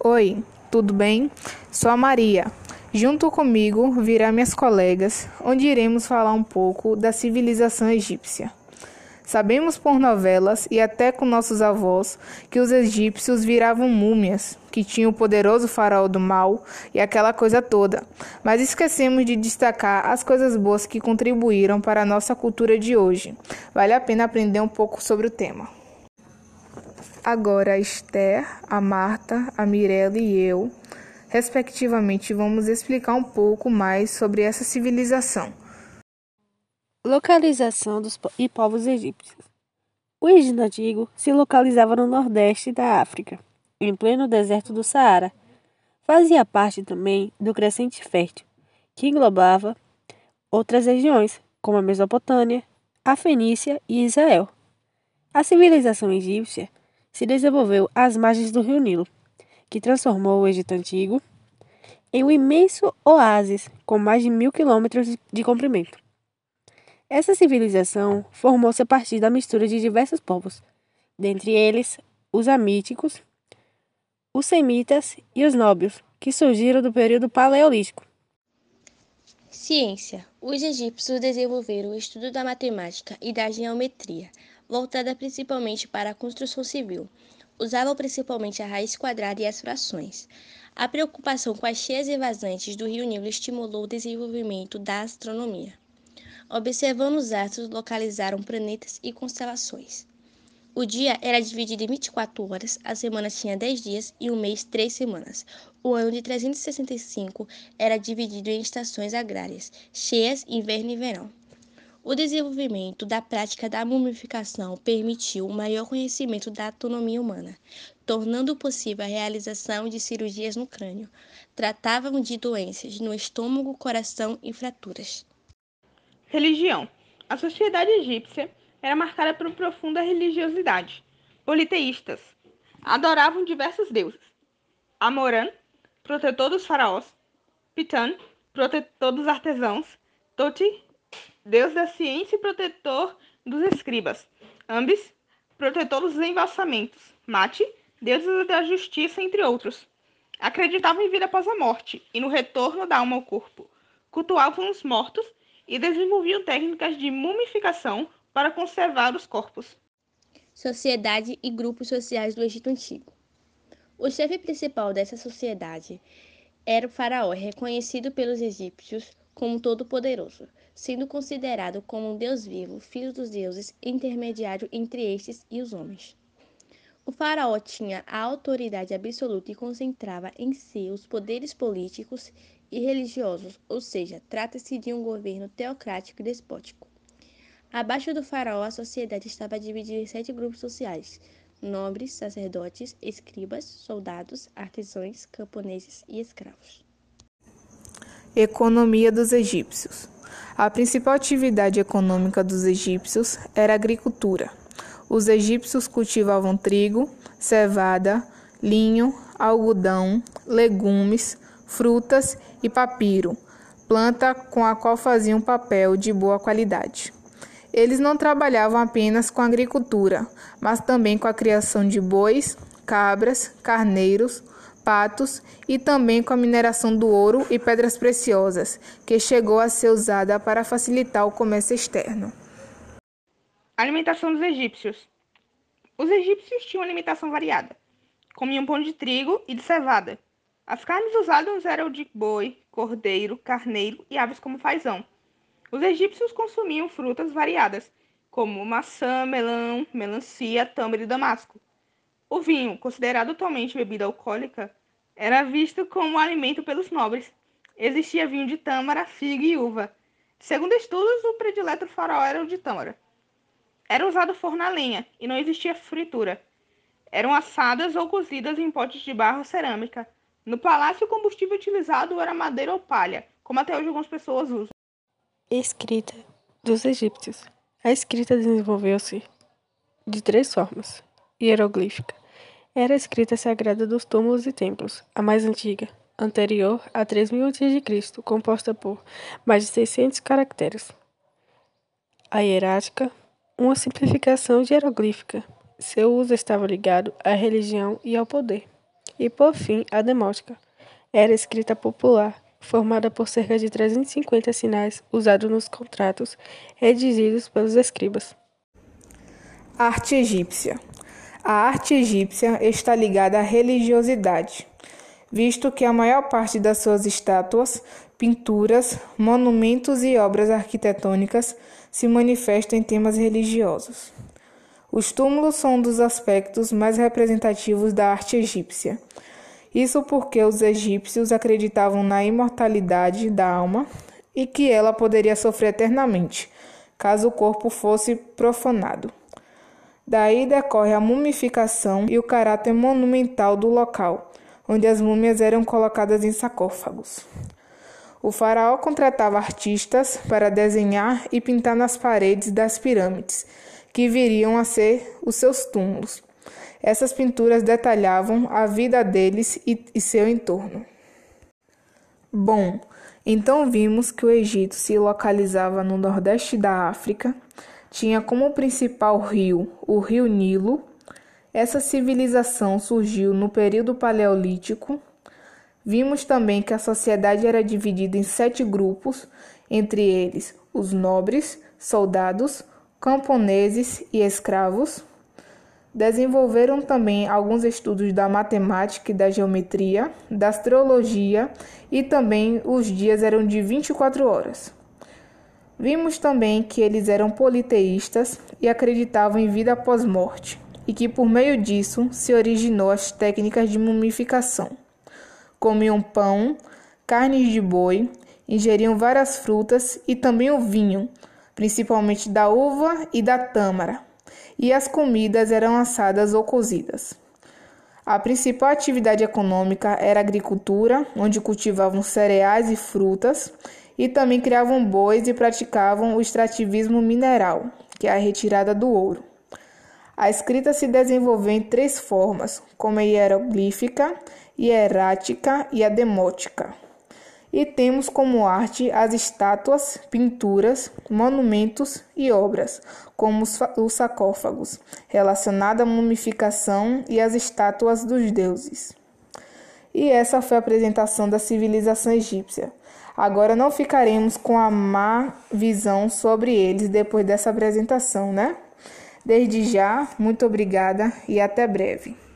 Oi, tudo bem? Sou a Maria. Junto comigo virão minhas colegas, onde iremos falar um pouco da civilização egípcia. Sabemos por novelas e até com nossos avós que os egípcios viravam múmias, que tinham o poderoso faraó do mal e aquela coisa toda, mas esquecemos de destacar as coisas boas que contribuíram para a nossa cultura de hoje. Vale a pena aprender um pouco sobre o tema. Agora a Esther, a Marta, a Mirella e eu, respectivamente, vamos explicar um pouco mais sobre essa civilização. Localização dos po e povos egípcios. O Egito Antigo se localizava no nordeste da África, em pleno deserto do Saara. Fazia parte também do Crescente Fértil, que englobava outras regiões, como a Mesopotâmia, a Fenícia e Israel. A civilização egípcia se desenvolveu às margens do rio Nilo, que transformou o Egito Antigo em um imenso oásis com mais de mil quilômetros de comprimento. Essa civilização formou-se a partir da mistura de diversos povos, dentre eles os amíticos, os semitas e os nóbios, que surgiram do período paleolítico. Ciência. Os egípcios desenvolveram o estudo da matemática e da geometria, voltada principalmente para a construção civil. Usavam principalmente a raiz quadrada e as frações. A preocupação com as cheias e vazantes do rio Nilo estimulou o desenvolvimento da astronomia. Observando os astros, localizaram planetas e constelações. O dia era dividido em 24 horas, a semana tinha 10 dias e o mês 3 semanas. O ano de 365 era dividido em estações agrárias, cheias, inverno e verão. O desenvolvimento da prática da mumificação permitiu um maior conhecimento da anatomia humana, tornando possível a realização de cirurgias no crânio. Tratavam de doenças no estômago, coração e fraturas. Religião. A sociedade egípcia era marcada por profunda religiosidade. Politeístas. Adoravam diversos deuses. Amoran, protetor dos faraós. Pitan, protetor dos artesãos. Toti, deus da ciência e protetor dos escribas. Ambis, protetor dos embalsamentos. Mate, deus da justiça, entre outros. Acreditavam em vida após a morte e no retorno da alma ao corpo. Cultuavam os mortos e desenvolviam técnicas de mumificação para conservar os corpos. Sociedade e grupos sociais do Egito Antigo. O chefe principal dessa sociedade era o faraó, reconhecido pelos egípcios como todo-poderoso, sendo considerado como um deus vivo, filho dos deuses, intermediário entre estes e os homens. O faraó tinha a autoridade absoluta e concentrava em si os poderes políticos e religiosos, ou seja, trata-se de um governo teocrático e despótico. Abaixo do faraó, a sociedade estava dividida em sete grupos sociais: nobres, sacerdotes, escribas, soldados, artesãos, camponeses e escravos. Economia dos egípcios. A principal atividade econômica dos egípcios era a agricultura. Os egípcios cultivavam trigo, cevada, linho, algodão, legumes, frutas e papiro, planta com a qual faziam papel de boa qualidade. Eles não trabalhavam apenas com agricultura, mas também com a criação de bois, cabras, carneiros, patos e também com a mineração do ouro e pedras preciosas, que chegou a ser usada para facilitar o comércio externo. Alimentação dos egípcios. Os egípcios tinham alimentação variada. Comiam pão de trigo e de cevada, as carnes usadas eram de boi, cordeiro, carneiro e aves como fazão. Os egípcios consumiam frutas variadas, como maçã, melão, melancia, tâmara e damasco. O vinho, considerado atualmente bebida alcoólica, era visto como alimento pelos nobres. Existia vinho de tâmara, figa e uva. Segundo estudos, o predileto faraó era o de tâmara. Era usado forno a lenha e não existia fritura. Eram assadas ou cozidas em potes de barro ou cerâmica, no palácio, o combustível utilizado era madeira ou palha, como até hoje algumas pessoas usam. Escrita dos egípcios. A escrita desenvolveu-se de três formas: hieroglífica. Era a escrita sagrada dos túmulos e templos, a mais antiga, anterior a 3000 a.C., composta por mais de 600 caracteres. A hierática, uma simplificação hieroglífica. Seu uso estava ligado à religião e ao poder. E por fim, a demótica. Era escrita popular, formada por cerca de 350 sinais usados nos contratos redigidos pelos escribas. Arte egípcia. A arte egípcia está ligada à religiosidade, visto que a maior parte das suas estátuas, pinturas, monumentos e obras arquitetônicas se manifestam em temas religiosos. Os túmulos são um dos aspectos mais representativos da arte egípcia. Isso porque os egípcios acreditavam na imortalidade da alma e que ela poderia sofrer eternamente, caso o corpo fosse profanado. Daí decorre a mumificação e o caráter monumental do local, onde as múmias eram colocadas em sarcófagos. O faraó contratava artistas para desenhar e pintar nas paredes das pirâmides que viriam a ser os seus túmulos. Essas pinturas detalhavam a vida deles e, e seu entorno. Bom, então vimos que o Egito se localizava no nordeste da África, tinha como principal rio o rio Nilo. Essa civilização surgiu no período paleolítico. Vimos também que a sociedade era dividida em sete grupos, entre eles os nobres, soldados, camponeses e escravos. Desenvolveram também alguns estudos da matemática e da geometria, da astrologia e também os dias eram de 24 horas. Vimos também que eles eram politeístas e acreditavam em vida após morte, e que por meio disso se originou as técnicas de mumificação. Comiam pão, carnes de boi, ingeriam várias frutas e também o vinho, principalmente da uva e da tâmara, e as comidas eram assadas ou cozidas. A principal atividade econômica era a agricultura, onde cultivavam cereais e frutas, e também criavam bois e praticavam o extrativismo mineral, que é a retirada do ouro. A escrita se desenvolveu em três formas, como a hieroglífica, hierática e a demótica e temos como arte as estátuas, pinturas, monumentos e obras, como os sarcófagos, relacionados à mumificação e as estátuas dos deuses. E essa foi a apresentação da civilização egípcia. Agora não ficaremos com a má visão sobre eles depois dessa apresentação, né? Desde já, muito obrigada e até breve.